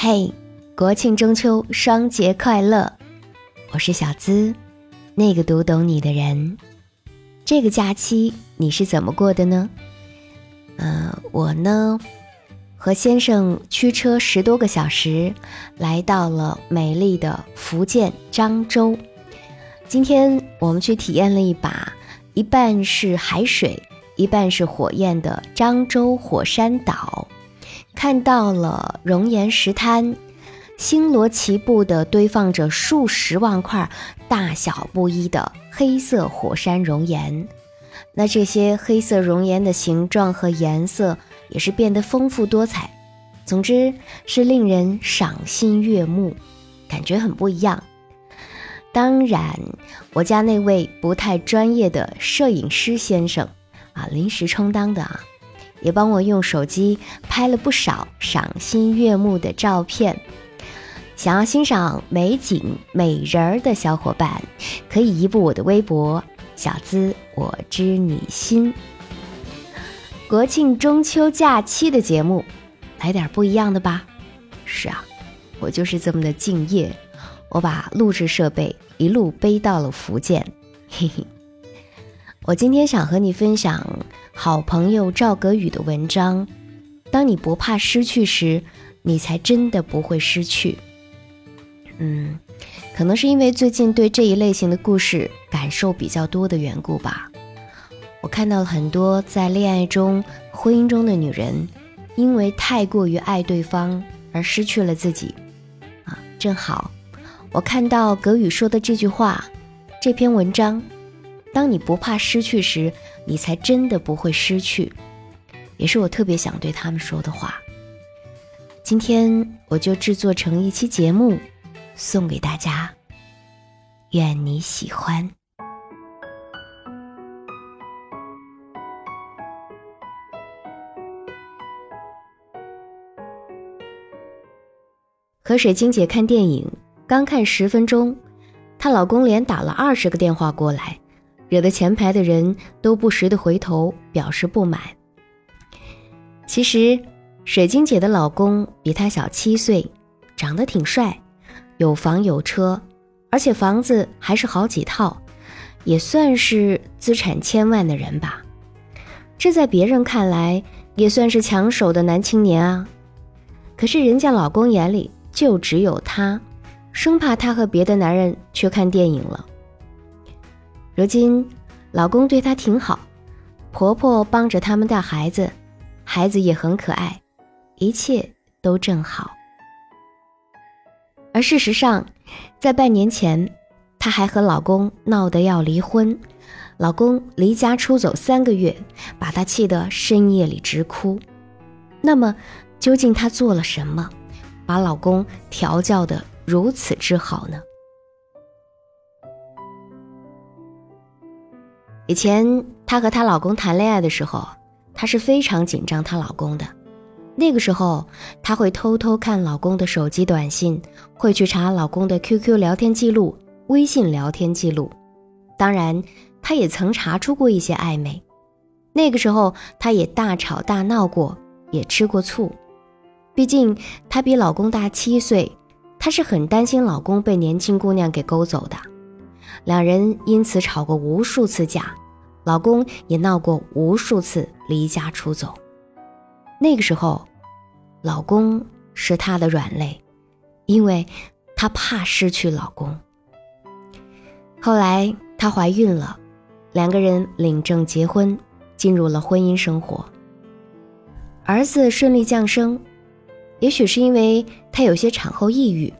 嘿，国庆中秋双节快乐！我是小资，那个读懂你的人。这个假期你是怎么过的呢？嗯，我呢，和先生驱车十多个小时，来到了美丽的福建漳州。今天我们去体验了一把一半是海水、一半是火焰的漳州火山岛。看到了熔岩石滩，星罗棋布地堆放着数十万块大小不一的黑色火山熔岩。那这些黑色熔岩的形状和颜色也是变得丰富多彩，总之是令人赏心悦目，感觉很不一样。当然，我家那位不太专业的摄影师先生啊，临时充当的啊。也帮我用手机拍了不少赏心悦目的照片。想要欣赏美景美人儿的小伙伴，可以移步我的微博“小资我知你心”。国庆中秋假期的节目，来点不一样的吧。是啊，我就是这么的敬业，我把录制设备一路背到了福建。嘿嘿，我今天想和你分享。好朋友赵格宇的文章：当你不怕失去时，你才真的不会失去。嗯，可能是因为最近对这一类型的故事感受比较多的缘故吧。我看到了很多在恋爱中、婚姻中的女人，因为太过于爱对方而失去了自己。啊，正好，我看到格宇说的这句话，这篇文章。当你不怕失去时，你才真的不会失去，也是我特别想对他们说的话。今天我就制作成一期节目，送给大家，愿你喜欢。和水晶姐看电影，刚看十分钟，她老公连打了二十个电话过来。惹得前排的人都不时的回头表示不满。其实，水晶姐的老公比她小七岁，长得挺帅，有房有车，而且房子还是好几套，也算是资产千万的人吧。这在别人看来也算是抢手的男青年啊。可是人家老公眼里就只有她，生怕她和别的男人去看电影了。如今，老公对她挺好，婆婆帮着他们带孩子，孩子也很可爱，一切都正好。而事实上，在半年前，她还和老公闹得要离婚，老公离家出走三个月，把她气得深夜里直哭。那么，究竟她做了什么，把老公调教得如此之好呢？以前她和她老公谈恋爱的时候，她是非常紧张她老公的。那个时候，她会偷偷看老公的手机短信，会去查老公的 QQ 聊天记录、微信聊天记录。当然，她也曾查出过一些暧昧。那个时候，她也大吵大闹过，也吃过醋。毕竟她比老公大七岁，她是很担心老公被年轻姑娘给勾走的。两人因此吵过无数次架，老公也闹过无数次离家出走。那个时候，老公是她的软肋，因为她怕失去老公。后来她怀孕了，两个人领证结婚，进入了婚姻生活。儿子顺利降生，也许是因为她有些产后抑郁。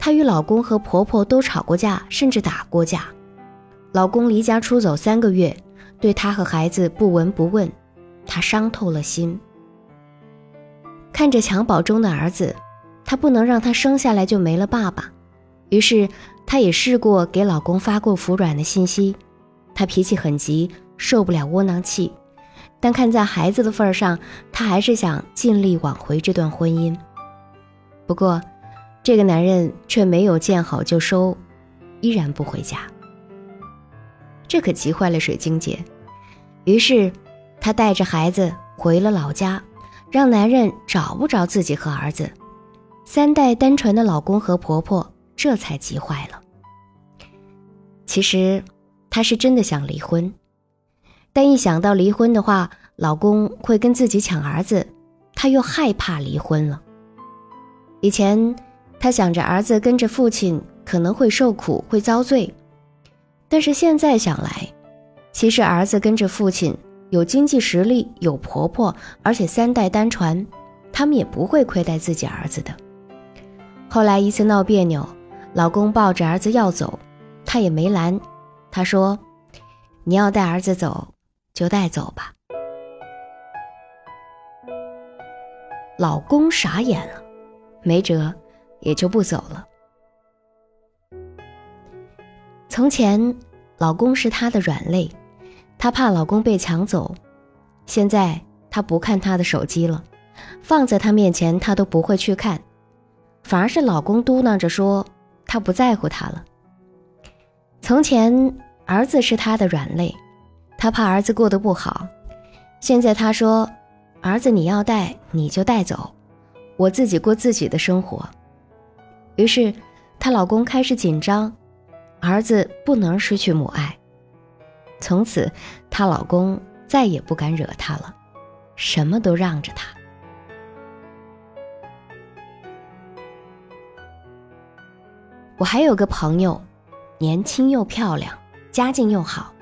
她与老公和婆婆都吵过架，甚至打过架。老公离家出走三个月，对她和孩子不闻不问，她伤透了心。看着襁褓中的儿子，她不能让他生下来就没了爸爸，于是她也试过给老公发过服软的信息。她脾气很急，受不了窝囊气，但看在孩子的份上，她还是想尽力挽回这段婚姻。不过。这个男人却没有见好就收，依然不回家。这可急坏了水晶姐，于是她带着孩子回了老家，让男人找不着自己和儿子。三代单传的老公和婆婆这才急坏了。其实，她是真的想离婚，但一想到离婚的话，老公会跟自己抢儿子，她又害怕离婚了。以前，她想着儿子跟着父亲可能会受苦、会遭罪，但是现在想来，其实儿子跟着父亲有经济实力、有婆婆，而且三代单传，他们也不会亏待自己儿子的。后来一次闹别扭，老公抱着儿子要走，她也没拦。他说：“你要带儿子走，就带走吧。”老公傻眼了，没辙，也就不走了。从前，老公是她的软肋，她怕老公被抢走。现在，她不看他的手机了，放在他面前，她都不会去看。反而是老公嘟囔着说：“他不在乎她了。”从前儿子是他的软肋，他怕儿子过得不好。现在他说：“儿子你要带你就带走，我自己过自己的生活。”于是，她老公开始紧张，儿子不能失去母爱。从此，她老公再也不敢惹她了，什么都让着她。我还有个朋友，年轻又漂亮，家境又好，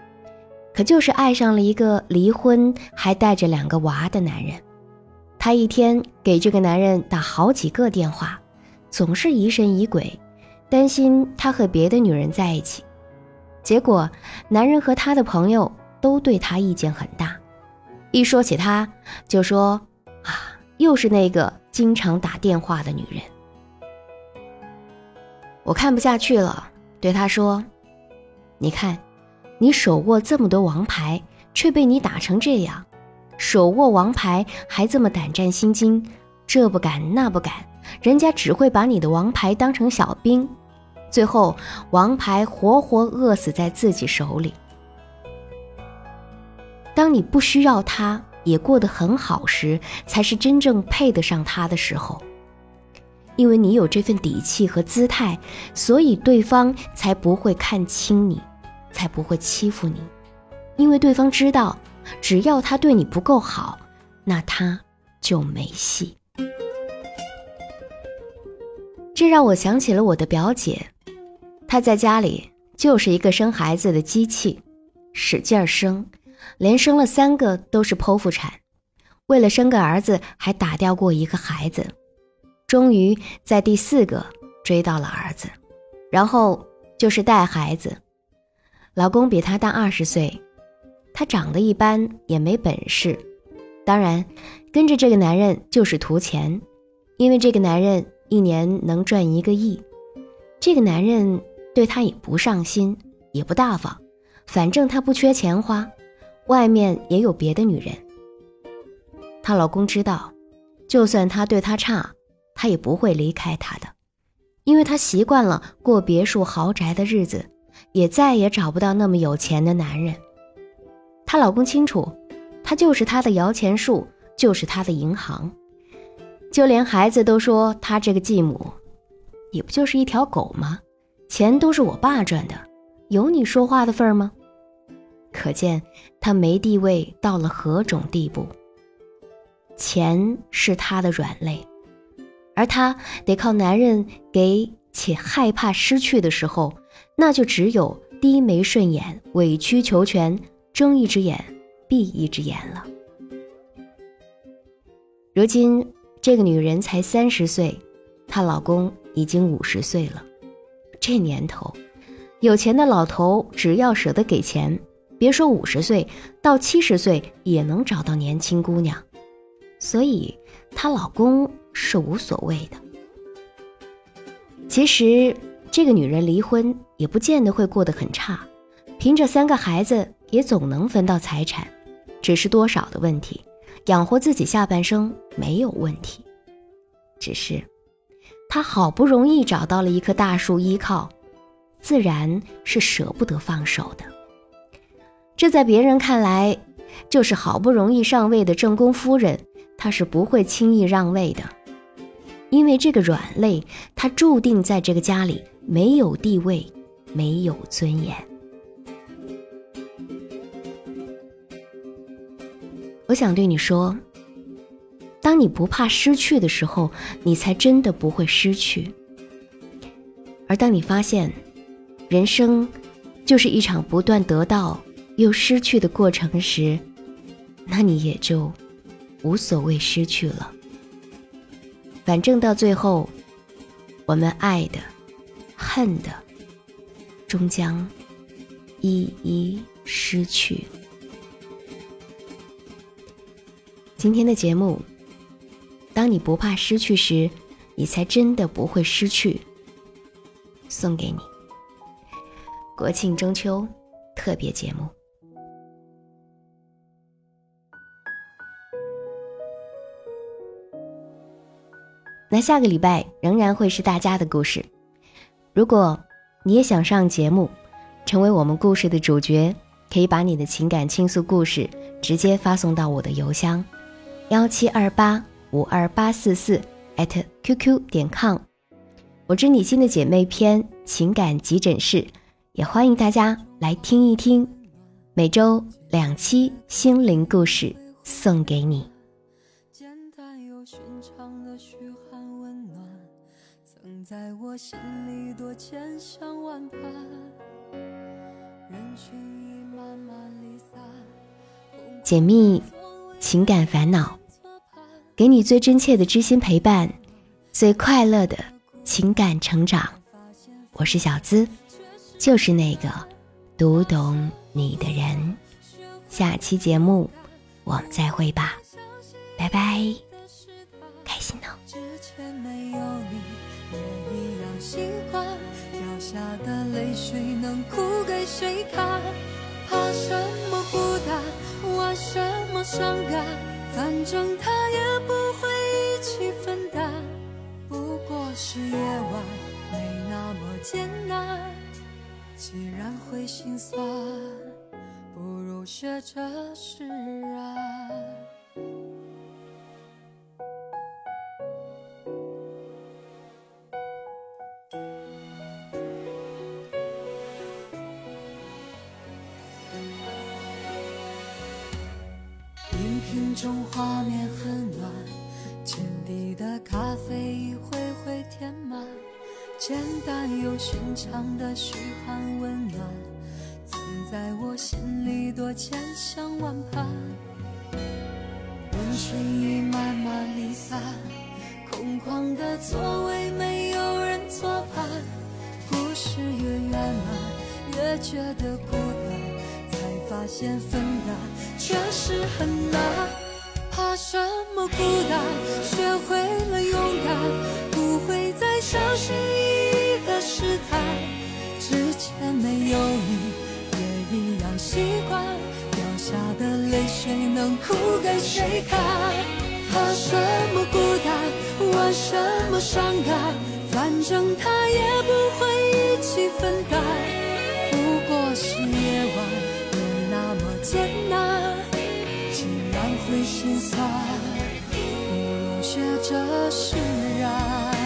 可就是爱上了一个离婚还带着两个娃的男人。她一天给这个男人打好几个电话，总是疑神疑鬼，担心他和别的女人在一起。结果，男人和他的朋友都对他意见很大，一说起他，就说：“啊，又是那个经常打电话的女人。”我看不下去了，对他说：“你看，你手握这么多王牌，却被你打成这样；手握王牌还这么胆战心惊，这不敢那不敢，人家只会把你的王牌当成小兵，最后王牌活活饿死在自己手里。当你不需要他，也过得很好时，才是真正配得上他的时候。”因为你有这份底气和姿态，所以对方才不会看轻你，才不会欺负你。因为对方知道，只要他对你不够好，那他就没戏。这让我想起了我的表姐，她在家里就是一个生孩子的机器，使劲生，连生了三个都是剖腹产，为了生个儿子还打掉过一个孩子。终于在第四个追到了儿子，然后就是带孩子。老公比她大二十岁，她长得一般，也没本事。当然，跟着这个男人就是图钱，因为这个男人一年能赚一个亿。这个男人对她也不上心，也不大方，反正他不缺钱花，外面也有别的女人。她老公知道，就算他对她差。他也不会离开她的，因为她习惯了过别墅豪宅的日子，也再也找不到那么有钱的男人。她老公清楚，他就是她的摇钱树，就是她的银行，就连孩子都说她这个继母，也不就是一条狗吗？钱都是我爸赚的，有你说话的份儿吗？可见她没地位到了何种地步。钱是她的软肋。而她得靠男人给，且害怕失去的时候，那就只有低眉顺眼、委曲求全、睁一只眼闭一只眼了。如今这个女人才三十岁，她老公已经五十岁了。这年头，有钱的老头只要舍得给钱，别说五十岁，到七十岁也能找到年轻姑娘。所以她老公。是无所谓的。其实，这个女人离婚也不见得会过得很差，凭着三个孩子也总能分到财产，只是多少的问题，养活自己下半生没有问题。只是，他好不容易找到了一棵大树依靠，自然是舍不得放手的。这在别人看来，就是好不容易上位的正宫夫人，她是不会轻易让位的。因为这个软肋，她注定在这个家里没有地位，没有尊严。我想对你说，当你不怕失去的时候，你才真的不会失去。而当你发现，人生就是一场不断得到又失去的过程时，那你也就无所谓失去了。反正到最后，我们爱的、恨的，终将一一失去。今天的节目，当你不怕失去时，你才真的不会失去。送给你，国庆中秋特别节目。那下个礼拜仍然会是大家的故事。如果你也想上节目，成为我们故事的主角，可以把你的情感倾诉故事直接发送到我的邮箱。幺七二八五二八四四 at qq 点 com，我知你心的姐妹篇情感急诊室，也欢迎大家来听一听，每周两期心灵故事送给你。简单又寻常的嘘寒问暖，曾在我心里多千想万盼。人群已慢慢离散，解密情感烦恼。给你最真切的知心陪伴，最快乐的情感成长。我是小资，就是那个读懂你的人。下期节目我们再会吧，拜拜，开心哦。反正他是夜晚没那么艰难。既然会心酸，不如学着释然。中画面很暖，浅底的咖啡一回回填满，简单又寻常的嘘寒问暖，曾在我心里多千想万盼。人群已慢慢离散，空旷的座位没有人作伴，故事越圆满，越觉得孤单，才发现分担确实很难。怕什么孤单？学会了勇敢，小心翼翼的试探。之前没有你，也一样习惯。掉下的泪水能哭给谁看？怕什么孤单？玩什么伤感？反正他也不会一起分担。不过是夜晚，没那么艰难。会心酸，不如学着释然。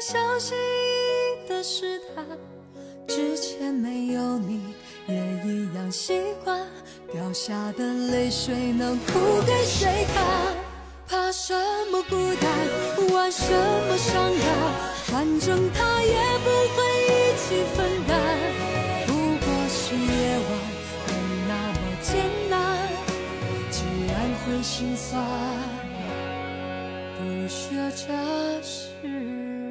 小心翼翼的试探。之前没有你，也一样习惯。掉下的泪水能哭给谁看？怕什么孤单，玩什么伤感？反正他也不会一起分担。不过是夜晚，没那么艰难。既然会心酸，不如学着释。